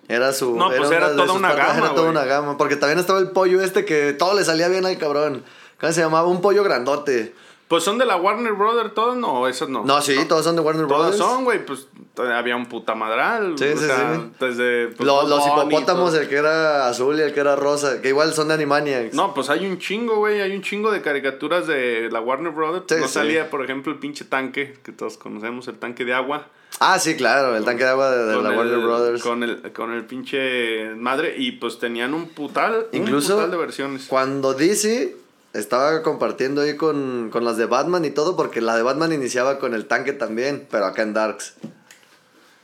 Era su. No, pues era toda una gama, Era toda una gama. Porque también estaba el pollo este que todo le salía bien al cabrón. ¿Cómo se llamaba? Un pollo grandote. Pues son de la Warner Brothers todos, no, esas no. No, sí, todos son de Warner Todas Brothers. son, güey, pues había un puta madral. Sí, sí, sea, sí. Desde, pues, Lo- los hipopótamos, el que era azul y el que era rosa, que igual son de Animaniacs. No, pues hay un chingo, güey. Hay un chingo de caricaturas de la Warner Brothers. Sí, no sí. salía, por ejemplo, el pinche tanque, que todos conocemos, el tanque de agua. Ah, sí, claro, el tanque de agua de, de la el- Warner Brothers. Con el, con el pinche madre. Y pues tenían un putal, Incluso un putal de versiones. Cuando DC estaba compartiendo ahí con, con las de Batman y todo, porque la de Batman iniciaba con el tanque también, pero acá en Darks.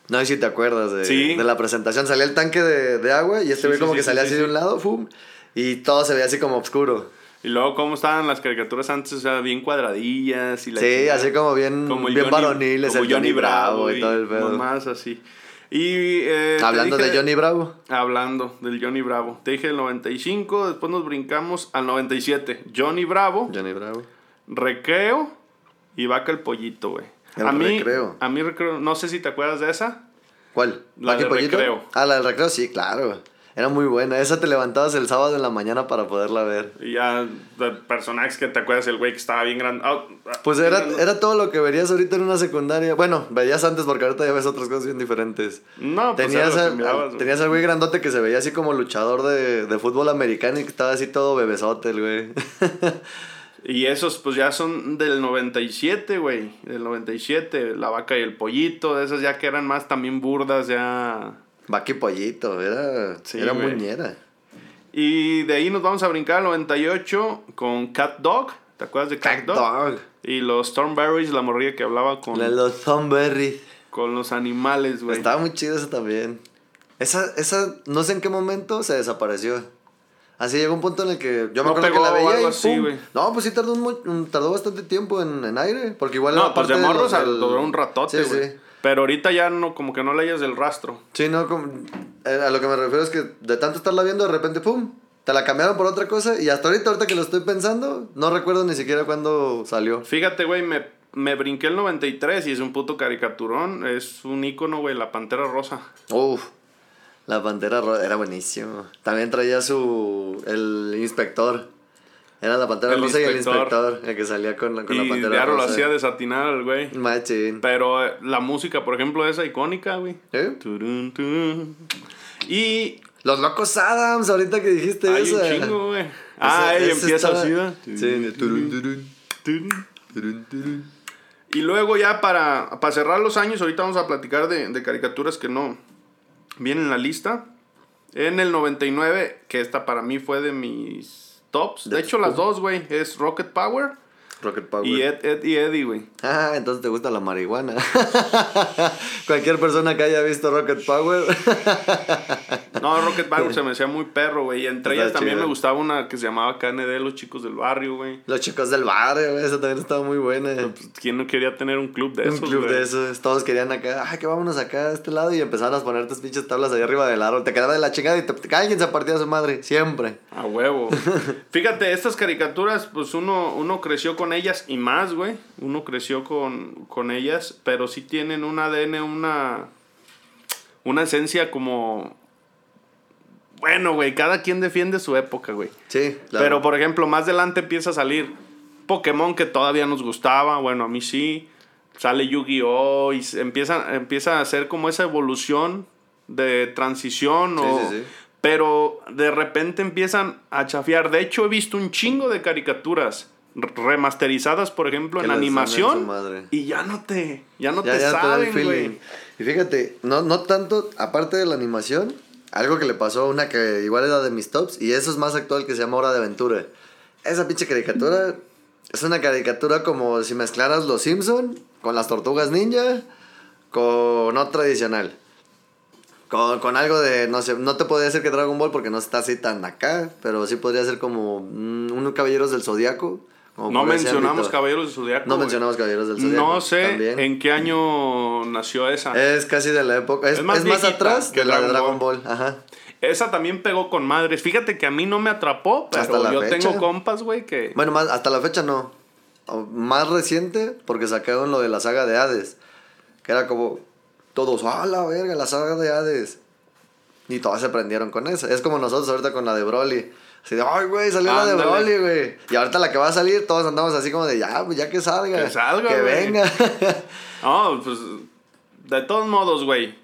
No sé si te acuerdas de, Sí. de la presentación. Salía el tanque de, de agua y este Sí, güey sí, como sí, que sí, salía sí, así sí. de un lado, ¡fum! Y todo se veía así como oscuro. Y luego, cómo estaban las caricaturas antes, o sea, bien cuadradillas. Y la Sí, así como bien, Como bien Johnny- varoniles, como el Johnny Bravo y todo el pedo. Más así. Y, eh, Hablando dije- de Johnny Bravo. Hablando del Johnny Bravo. Te dije el 95, después nos brincamos al 97. Johnny Bravo, Johnny Bravo. Recreo y Vaca el Pollito, güey. El A mí, Recreo. A mí Recreo, no sé si te acuerdas de esa. ¿Cuál? La ¿Maki del recreo. Ah, la del recreo, sí, claro. Era muy buena. Esa te levantabas el sábado en la mañana para poderla ver. Y ya, de personajes que te acuerdas, el güey que estaba bien grande. Ah, Pues era, era todo lo que verías ahorita en una secundaria. Bueno, veías antes porque ahorita ya ves otras cosas bien diferentes. No, pues tenías, que mirabas, güey. tenías al güey grandote que se veía así como luchador de, de fútbol americano y que estaba así todo bebesote el güey. Y esos pues ya son del 97, güey. Del 97, la vaca y el pollito, esas ya que eran más también burdas, ya... Vaca y pollito, era, Sí, era muñera. Y de ahí nos vamos a brincar al 98 con Cat Dog. ¿Te acuerdas de Cat, Cat Dog? Dog. Y los Stormberries, la morrilla que hablaba con, La de los Thornberry. con los animales, güey. Estaba muy chido eso también. Esa, esa, no sé en qué momento se desapareció. Así llegó un punto en el que yo me acuerdo que la veía y así. No, pues sí tardó, un, un- tardó bastante tiempo en, en aire. Porque igual No, pues de morros duró un ratote, Sí, sí. Pero ahorita ya no, como que no le hayas del rastro. Sí, no, como- eh, a lo que me refiero es que de tanto estarla viendo, de repente, ¡pum! Te la cambiaron por otra cosa y hasta ahorita, ahorita que lo estoy pensando, no recuerdo ni siquiera cuándo salió. Fíjate, güey, me, me brinqué el 93 y es un puto caricaturón. Es un ícono, güey, la Pantera Rosa. Uf, la pantera rosa era buenísimo. También traía su. el inspector. Era la pantera El rosa y el inspector. el que salía con, la- con y la pantera Aro lo hacía desatinar al güey. Machín. Pero eh, la música, por ejemplo, esa icónica, güey. ¿Eh? Turun, turun. Y Los locos Adams, ahorita que dijiste hay eso. un chingo, güey. Ah, Ese- empieza estaba- así, ¿verdad? Sí, turun, turun, Turun. turun, turun. Y luego ya para, para cerrar los años, ahorita vamos a platicar de, de caricaturas que no vienen en la lista. En el 99, que esta para mí fue de mis tops. De, De hecho, las dos, güey, es Rocket Power Rocket Power. y Ed, Ed y Eddie, güey. Ah, entonces te gusta la marihuana. Cualquier persona que haya visto Rocket Power. No, Rocket Power se me hacía muy perro, güey. Y entre ellas también me gustaba una que se llamaba KND, Los Chicos del Barrio, güey. Los chicos del barrio, güey, esa también estaba muy buena. Pues, ¿Quién no quería tener un club de Un esos, club güey? de esos, todos querían acá, ay, que vámonos acá a este lado y empezaron a poner tus pinches tablas ahí arriba del árbol. Te quedaba de la chingada y te, alguien se partía a su madre, siempre. A huevo. Fíjate, estas caricaturas, pues uno, uno creció con ellas y más, güey. Uno creció con, con ellas, pero sí tienen un ADN, una, una esencia como... Bueno, güey, cada quien defiende su época, güey. Sí, claro. Pero, por ejemplo, más adelante empieza a salir Pokémon que todavía nos gustaba, bueno, a mí sí. Sale Yu-Gi-Oh! y empieza, empieza a hacer como esa evolución de transición. O, sí, sí. Pero de repente empiezan a chafiar. De hecho, he visto un chingo de caricaturas remasterizadas, por ejemplo, Que en animación. Y ya no te, ya no Ya- te ya saben, güey. Y fíjate, no, no tanto, aparte de la animación, algo que le pasó a una que igual era de mis tops, y eso es más actual que se llama Hora de Aventura. Esa pinche caricatura es una caricatura como si mezclaras Los Simpson con las tortugas ninja, con no tradicional. Con, con algo de, no sé, no te podría decir que Dragon Ball porque no está así tan acá, pero sí podría ser como mm, unos caballeros del zodiaco como No mencionamos. Caballeros del Zodiaco. No mencionamos Caballeros del Zodiaco. No sé también. en qué año nació esa. Es casi de la época. Es, Es más es más, atrás que de la de Dragon Ball. Ajá. Esa también pegó con madres. Fíjate que a mí no me atrapó, pero Hasta la yo fecha. tengo compas, güey, que... Bueno, más, hasta la fecha no. Más reciente, porque sacaron lo de la saga de Hades. Que era como. Todos, ¡ah, la verga! La saga de Hades. Y todos se prendieron con eso. Es como nosotros ahorita con la de Broly. Así de, ¡ay, güey! Salió la de. Broly, güey. Y ahorita la que va a salir, todos andamos así como de, ya, pues ya que salga. Que salga, Que güey. venga. No, pues... De todos modos, güey.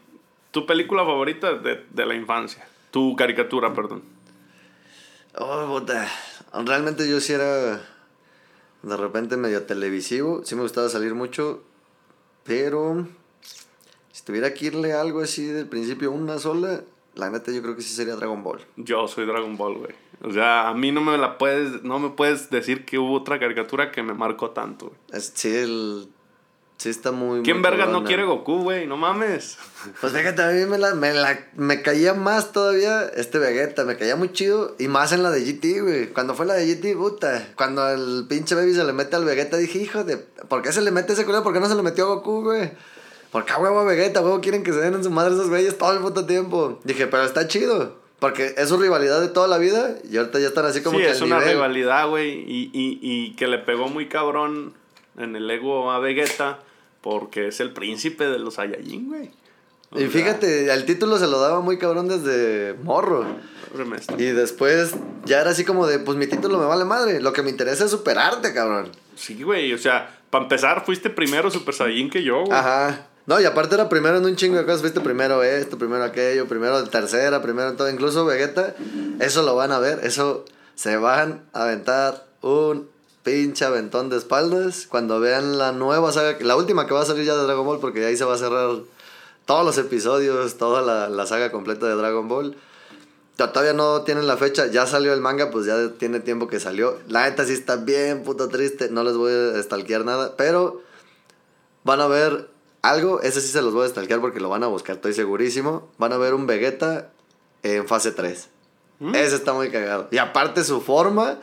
Tu película favorita de, de la infancia. Tu caricatura, perdón. Oh, puta. Realmente yo sí era de repente medio televisivo. Sí me gustaba salir mucho. Pero si tuviera que irle algo así del principio, una sola, la neta yo creo que sí sería Dragon Ball. Yo soy Dragon Ball, güey. O sea, a mí no me la puedes... No me puedes decir que hubo otra caricatura que me marcó tanto, güey. Es- sí, el, sí está muy... ¿Quién vergas no quiere Goku, güey? No mames. Pues fíjate, a mí me, la, me, la- me caía más todavía este Vegeta, me caía muy chido. Y más en la de GT, güey. Cuando fue la de GT, puta. Cuando el pinche baby se le mete al Vegeta, dije, hijo de. ¿Por qué se le mete ese culero? ¿Por qué no se le metió a Goku, güey? ¿Por qué a huevo Vegeta, huevo quieren que se den en su madre esos güeyes todo el puto tiempo? Dije, pero está chido. Porque es su rivalidad de toda la vida. Y ahorita ya están así como sí, que es al una nivel. rivalidad, güey. Y, y, y que le pegó muy cabrón en el ego a Vegeta porque es el príncipe de los Saiyajin, güey. O Y sea, fíjate, el título se lo daba muy cabrón desde morro. remesta. Y después ya era así como de, pues mi título me vale madre. Lo que me interesa es superarte, cabrón. Sí, güey. O sea, para empezar, fuiste primero Super Saiyajin que yo, güey. Aja. No, y aparte era primero en un chingo de cosas. Fuiste primero esto, primero aquello, primero tercera, primero todo. Incluso Vegeta, eso lo van a ver. Eso se van a aventar un pinche aventón de espaldas cuando vean la nueva saga, la última que va a salir ya de Dragon Ball, porque ahí se va a cerrar todos los episodios, toda la, la saga completa de Dragon Ball. Todavía no tienen la fecha, ya salió el manga, pues ya tiene tiempo que salió. La neta sí está bien puto triste, no les voy a stalkear nada, pero van a ver algo, ese sí se los voy a stalkear porque lo van a buscar, estoy segurísimo. Van a ver un Vegeta en fase 3. ¿Mm? Ese está muy cagado. Y aparte su forma,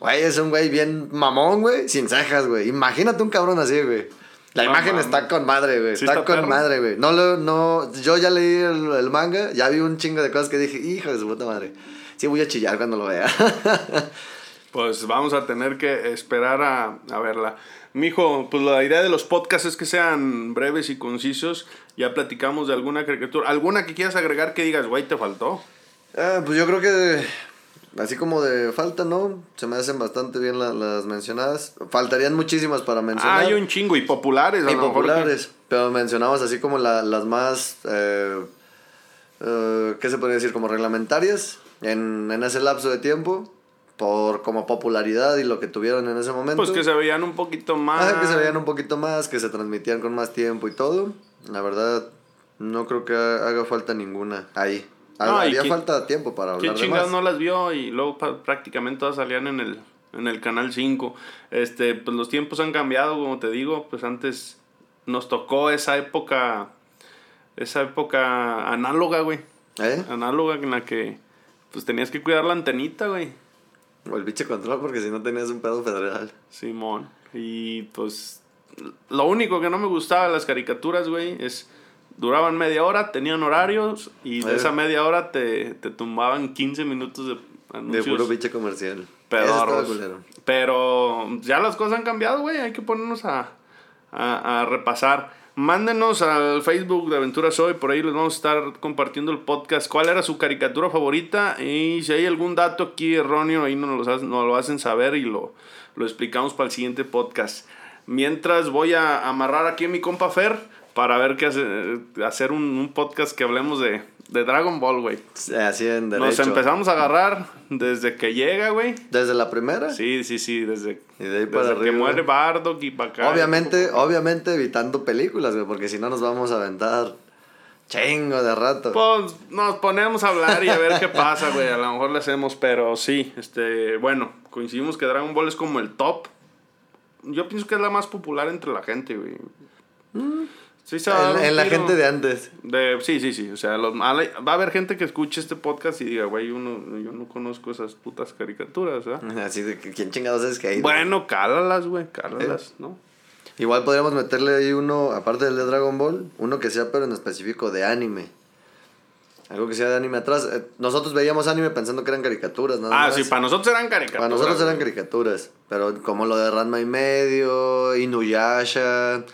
güey, es un güey bien mamón, güey, sin cejas, güey. Imagínate un cabrón así, güey. La No imagen está con madre, güey. Sí está, está con perro. madre, güey. No, lo- no, yo ya leí el, el manga, ya vi un chingo de cosas que dije, hijo de su puta madre. Sí voy a chillar cuando lo vea. Pues vamos a tener que esperar a, a verla. Mijo, pues la idea de los podcasts es que sean breves y concisos. Ya platicamos de alguna caricatura. ¿Alguna que quieras agregar que digas, güey, te faltó? Ah, pues yo creo que así como de falta, ¿no? Se me hacen bastante bien la- las mencionadas. Faltarían muchísimas para mencionar. Ah, hay un chingo y populares. a y lo mejor que- populares. Pero mencionamos así como la- las más, eh, eh, ¿qué se podría decir? Como reglamentarias en, en ese lapso de tiempo. Por como popularidad y lo que tuvieron en ese momento. Pues que se veían un poquito más. Ah, que se veían un poquito más, que se transmitían con más tiempo y todo. La verdad, no creo que ha- haga falta ninguna ahí. No, Haría que- falta tiempo para ¿Quién hablar de chingados no las vio? Y luego prácticamente todas salían en el, en el canal 5. Este, pues los tiempos han cambiado, como te digo. Pues antes nos tocó esa época. Esa época análoga, güey. ¿Eh? Análoga en la que pues tenías que cuidar la antenita, güey. O el biche control, porque si no tenías un pedo federal. Simón. Y pues lo único que no me gustaba de las caricaturas, güey, es duraban media hora, tenían horarios y de esa media hora te, te tumbaban 15 minutos de De anuncios. puro biche comercial. Pedorros. Pero ya las cosas han cambiado, güey. Hay que ponernos a, a, a repasar. Mándenos al Facebook de Aventuras Hoy, por ahí les vamos a estar compartiendo el podcast. ¿Cuál era su caricatura favorita? Y si hay algún dato aquí erróneo, ahí nos lo, nos lo hacen saber y lo, lo explicamos para el siguiente podcast. Mientras voy a amarrar aquí a mi compa Fer para ver qué hace, hacer un podcast que hablemos de, de Dragon Ball, güey. Así en Nos derecho. empezamos a agarrar desde que llega, güey. Desde la primera. Sí, sí, sí, desde, Y de ahí para desde que muere Bardock y para acá. Obviamente, obviamente evitando películas, güey, porque si no nos vamos a aventar chingo de rato. Pues nos ponemos a hablar y a ver qué pasa, güey. A lo mejor le hacemos, pero sí, este, bueno, coincidimos que Dragon Ball es como el top. Yo pienso que es la más popular entre la gente, güey. Sí, se va a dar En, la gente de antes. De, sí, sí, sí. O sea, los- va a haber gente que escuche este podcast y diga, güey, uno, yo no conozco esas putas caricaturas, ¿verdad? Así de que quién chingados es que hay. Bueno, cálalas, güey, cálalas, ¿no? Igual podríamos meterle ahí uno, aparte del de Dragon Ball, uno que sea pero en específico de anime. Algo que sea de anime atrás. Eh, Nosotros veíamos anime pensando que eran caricaturas, nada Ah, más. sí, para nosotros eran caricaturas. Para nosotros eran caricaturas. Pero como lo de Ranma y medio, Inuyasha,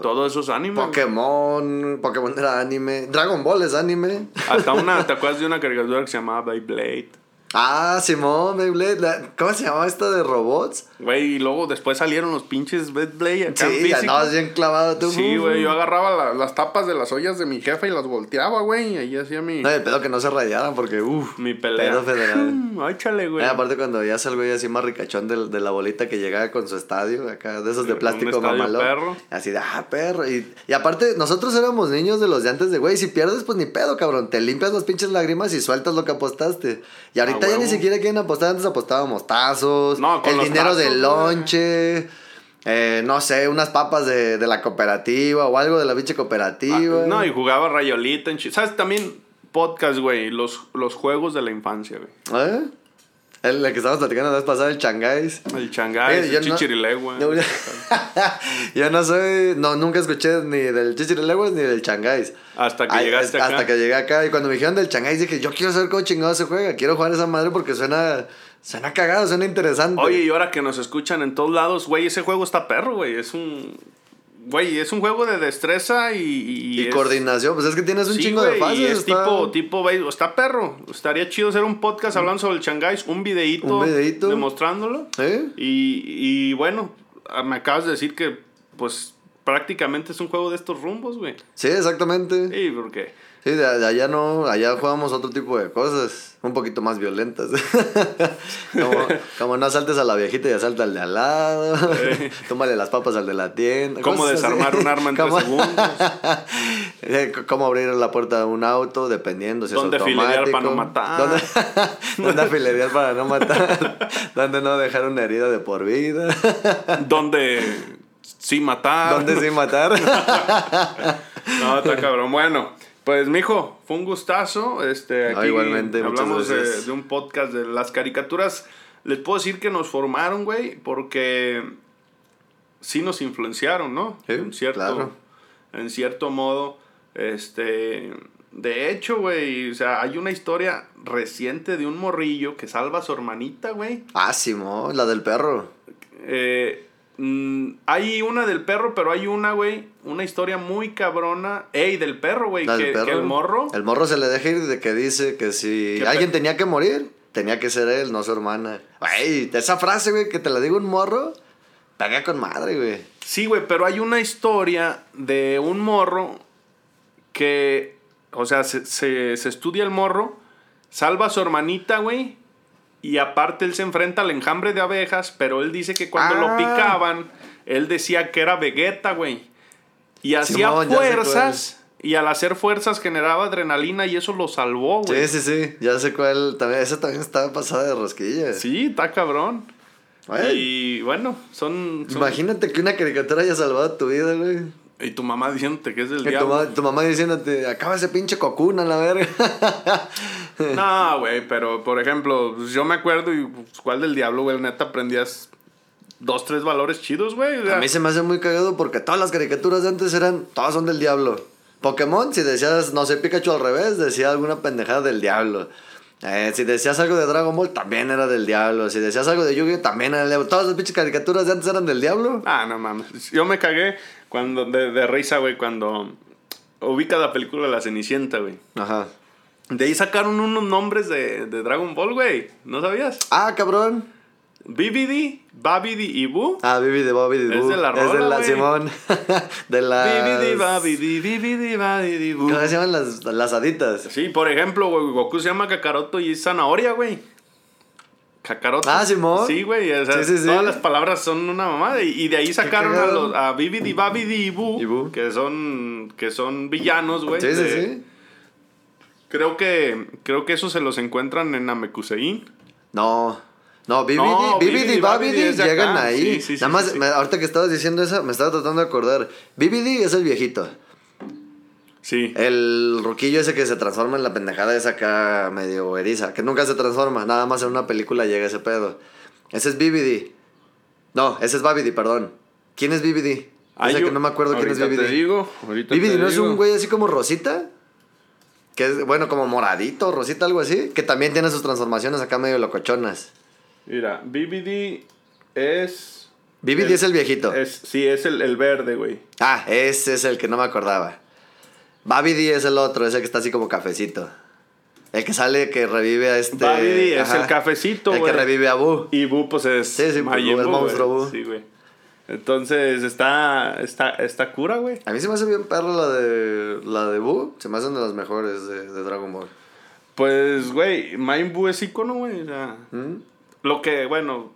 Todos esos animes. Pokémon, Pokémon era anime, Dragon Ball es anime. Hasta una, ¿te acuerdas de una caricatura que se llamaba Beyblade? Ah, Simón, Beyblade. la- ¿Cómo se llamaba esta de robots? Güey, y luego después salieron los pinches Beyblade acá Sí, físico. andabas bien clavado tú. Sí, güey, yo agarraba la- las tapas de las ollas de mi jefa y las volteaba, güey, y ahí hacía mi, No, el pedo que no se rayaran porque, uff. mi pelea. Pedo federal. Ay, chale, güey. Eh, aparte cuando ya salgo ya así más ricachón de, de la bolita que llegaba con su estadio, acá de esos de plástico mamalón. perro. Así de, ah, perro. Y, y aparte, nosotros éramos niños de los de antes de, güey, si pierdes, pues ni pedo, cabrón. Te limpias las pinches lágrimas y sueltas lo que apostaste. Y ahorita ya ni siquiera quieren apostar, antes apostábamos tazos, No, con el los dinero tazos, del lonche. eh, no sé, unas papas de, de la cooperativa o algo de la pinche cooperativa. Ah, no, y jugaba rayolita en ¿Sabes? También podcast, güey, los, los juegos de la infancia, güey. ¿Eh? El, que estábamos platicando la vez pasada, el changáis. El Eh, yo el no- chichirilegua. Yo, yo no soy, no, nunca escuché ni del chichirileguas ni del changáis. Hasta que Ay, llegaste es- acá. Hasta que llegué acá y cuando me dijeron del changáis dije, yo quiero saber cómo chingado se juega, quiero jugar esa madre porque suena, suena cagado, suena interesante. Oye, y ahora que nos escuchan en todos lados, güey, ese juego está perro, güey. Es un. Güey, es un juego de destreza y. Y, y es- coordinación, pues es que tienes un Sí, chingo de güey, fases. y es está- tipo, tipo, está perro. Estaría chido hacer un podcast hablando sobre el Shanghái, un videíto, Un videíto. demostrándolo. ¿Eh? Y, y bueno, ah, me acabas de decir que, pues, prácticamente es un juego de estos rumbos, güey. Sí, exactamente. Sí, porque. Sí, de, allá no, allá jugamos otro tipo de cosas, un poquito más violentas. como, como no asaltes a la viejita y asalta al de al lado. Tómale las papas al de la tienda. Cómo desarmar un arma en tres Cómo- segundos. Eh, Cómo abrir la puerta de un auto, dependiendo si Dónde es automático. para no matar. ¿Dónde, dónde afilerear para no matar? ¿Dónde no dejar una herida de por vida? Donde sí matar. ¿Dónde sin matar? No, está cabrón. Bueno, pues, mijo, fue un gustazo. Este, No, aquí igualmente, muchas hablamos de, un podcast de las caricaturas. Les puedo decir que nos formaron, güey, porque sí nos influenciaron, ¿no? Sí, en cierto, claro. en cierto modo. Este, de hecho, güey, o sea, hay una historia reciente de un morrillo que salva a su hermanita, güey. ah, Simón, la del perro. Eh, mm, hay una del perro, pero hay una, güey, una historia muy cabrona. Ey, del perro, güey, que, que el morro. El morro se le deja ir de que dice que si Que alguien tenía que morir, tenía que ser él, no su hermana. Ay, esa frase, güey, que te la digo un morro, pega con madre, güey. Sí, güey, pero hay una historia de un morro que, o sea, se, se, se estudia el morro, salva a su hermanita, güey, y aparte él se enfrenta al enjambre de abejas, pero él dice que cuando lo Ah. picaban, él decía que era Vegeta, güey. Y hacía fuerzas, y al hacer fuerzas generaba adrenalina y eso lo salvó, güey. Sí, sí, sí, ya sé cuál, también, esa también estaba pasada de rosquilla. Sí, está cabrón. Y bueno, son... son- Imagínate que una caricatura haya salvado tu vida, güey. Y tu mamá diciéndote que es del Y tu, diablo. ma- tu mamá diciéndote, acaba ese pinche cocuna, la verga. No, güey, pero por ejemplo, pues, yo me acuerdo y pues, cuál del diablo, güey, neta aprendías dos, tres valores chidos, güey. o sea, A mí se me hace muy cagado porque todas las caricaturas de antes eran, todas son del diablo. Pokémon, si decías, no sé, Pikachu al revés, decía alguna pendejada del diablo. Eh, si decías algo de Dragon Ball, también era del diablo. Si decías algo de Yu-Gi-Oh, también era del diablo. Todas las pinches caricaturas de antes eran del diablo. Ah, no mames. Yo me cagué cuando, de, de risa, güey, cuando ubica la película La Cenicienta, güey. Ajá. De ahí sacaron unos nombres de, de Dragon Ball, güey. ¿No sabías? Ah, cabrón. Bibidi, Babidi y Boo. Ah, de Bobby de Es Boo. de la Es de rola, la. Simón. de las... Bibidi, Babidi, Bibidi, Babidi, Boo. ¿Cómo se llaman las, las haditas? Sí, por ejemplo, güey, Goku se llama Kakaroto y es zanahoria, güey. Kakaroto. Ah, Simón. Sí, güey. O sea, Sí, sí, sí. todas las palabras son una mamada. Y, y de ahí sacaron a, los, a Bibidi, Babidi y Boo, Y Boo. que son, que son villanos, güey. Sí, sí, sí. Creo que, creo que eso se los encuentran en Namekusein. No. No, BBD, No, Babidi es llegan acá. ahí. Sí, sí, Nada más, me- ahorita que estabas diciendo eso, me estaba tratando de acordar. BBD es el viejito. Sí. El roquillo ese que se transforma en la pendejada esa acá medio eriza, que nunca se transforma, nada más en una película llega ese pedo. Ese es BBD. No, ese es Babidi, perdón. ¿Quién es BBD? Ese que no me acuerdo quién es BBD. Te digo, ahorita BBD te no es digo. un güey así como Rosita. Que es, bueno, como moradito, Rosita, algo así. Que también tiene sus transformaciones acá medio locochonas. Mira, BBD es. BBD es el viejito. Es, sí, es el, el verde, güey. Ah, ese es el que no me acordaba. Babidi es el otro, ese que está así como cafecito. El que sale que revive a este. Babidi es el cafecito, El güey. que revive a Boo. Y Bu, pues es. Sí, sí, Majin Bu es monstruo. Bu. Sí, güey. Entonces está, está, está cura, güey. A mí se me hace bien perro la de. La de Boo. Se me hacen de las mejores de, de Dragon Ball. Pues, güey, Majin Buu es icono, güey. O sea, ¿Mm? Lo que, bueno.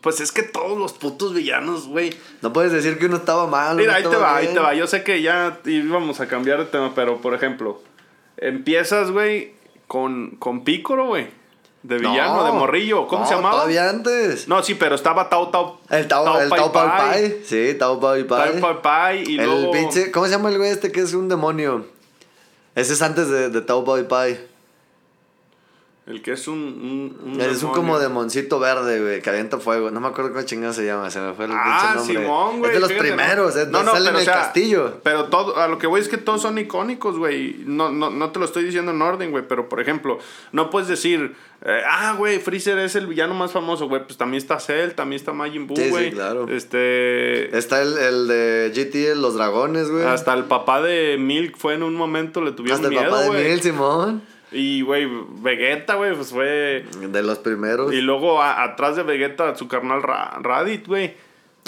Pues es que todos los putos villanos, güey. No puedes decir que uno estaba mal. Mira, ahí te va, ahí te va. Yo sé que ya íbamos a cambiar de tema, pero por ejemplo, empiezas, güey, con, con Pícoro, güey. De villano, No. de morrillo. ¿Cómo No, se llamaba? Todavía antes. No, sí, pero estaba Tao Tao. El Tao, el Tao Pau Pai. Sí, Tao Pau Pai. Tao Pai Pai. Y el luego. pinche. ¿Cómo se llama el güey este que es un demonio? Ese es antes de, de Tao Pau Pai. El que es un. un, un Es un como demoncito verde, güey, que avienta fuego. No me acuerdo cómo chingado se llama, se me fue el Ah, pinche nombre. Simón, güey. Es de los fíjate, primeros, ¿no? es, No, sale en pero, el o sea, castillo. Pero todo, a lo que voy es que todos son icónicos, güey. No, no, no te lo estoy diciendo en orden, güey. Pero, por ejemplo, no puedes decir, eh, ah, güey, Freezer es el villano más famoso, güey. Pues también está Cell, también está Majin Buu, Sí, sí, güey. claro. Este. Está el, el de GT, los dragones, güey. Hasta el papá de Milk fue en un momento, le tuvieron Hasta el miedo, papá de güey. Mil, Simón. Y, güey, Vegeta, güey, pues fue. De los primeros. Y luego a- atrás de Vegeta, su carnal Ra- Raditz, güey.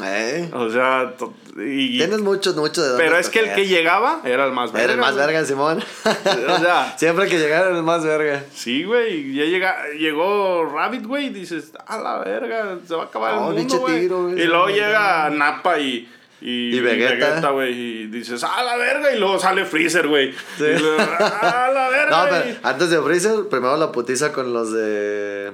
Eh. O sea, y, Tienes mucho, mucho de Pero es que el que llegaba era el más verga. Era el más güey. verga, Simón. O sea, Siempre que llegara era el más verga. sí, güey. Ya llega, llegó Rabbit, güey. Y dices, a la verga, se va a acabar el mundo, güey. tiro, güey, Y luego llega Nappa y. Y, Y Vegeta. güey. Y dices, a la verga. Y luego sale Freezer, güey. Sí. A la verga. No, güey". pero antes de Freezer, primero la putiza con los de.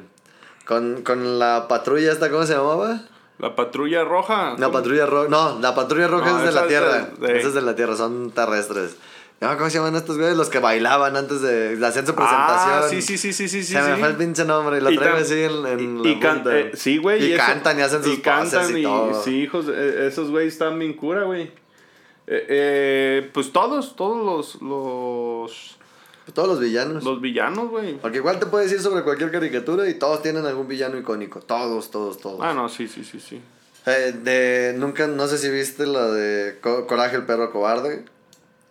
Con, con la patrulla esta, ¿cómo se llamaba? La patrulla roja. La patrulla roja. No, la patrulla roja No, es de la tierra. de- de- Esa es de la tierra, son terrestres. No, ¿Cómo se llaman estos güeyes? Los que bailaban antes de. hacer su presentación. Ah, sí, sí, sí, sí, sí. sí, Se me sí. fue el pinche nombre y lo Y traigo así en, en y, y la can- punta. eh, sí, güey. Y, cantan y hacen sus y cantan y, y, todo. sí, hijos, eh, esos güeyes están bien cura, güey. Eh, eh, pues todos, todos los, los, Todos los villanos. los villanos, güey. Porque igual te puedes ir sobre cualquier caricatura y todos tienen algún villano icónico. Todos, todos, todos. Ah, no, sí, sí, sí, sí. Eh, de, nunca, no sé si viste la de Co- Coraje el perro cobarde.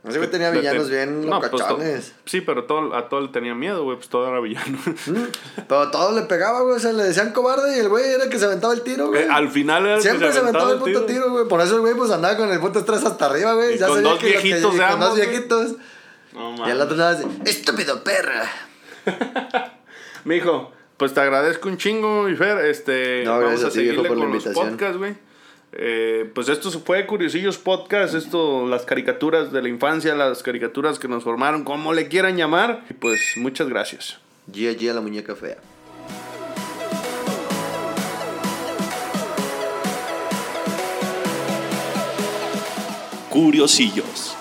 Ese güey tenía villanos te- bien No, pues, locachones. sí, pero todo, a todo le tenía miedo, güey. Pues todo era villano. Mm, Pero todo le pegaba, güey. O sea, le decían cobarde y el güey era el que se aventaba el tiro, güey. Eh, al final era el que Siempre se aventaba el aventaba puto tiro, güey. Por eso el güey pues andaba con el punto estrés hasta arriba, güey. Ya con sabía dos que que- viejitos y de con ambos, dos güey. viejitos. No, Y el otro nada así, estúpido perra. Mijo, pues te agradezco un chingo, mi Fer. Este, No, vamos a, ti, seguirle por la con los invitación. podcasts, güey. Eh, pues esto fue Curiosillos Podcast, esto, las caricaturas de la infancia, las caricaturas que nos formaron, como le quieran llamar. Y pues muchas gracias. Gia Gia la muñeca fea. Curiosillos.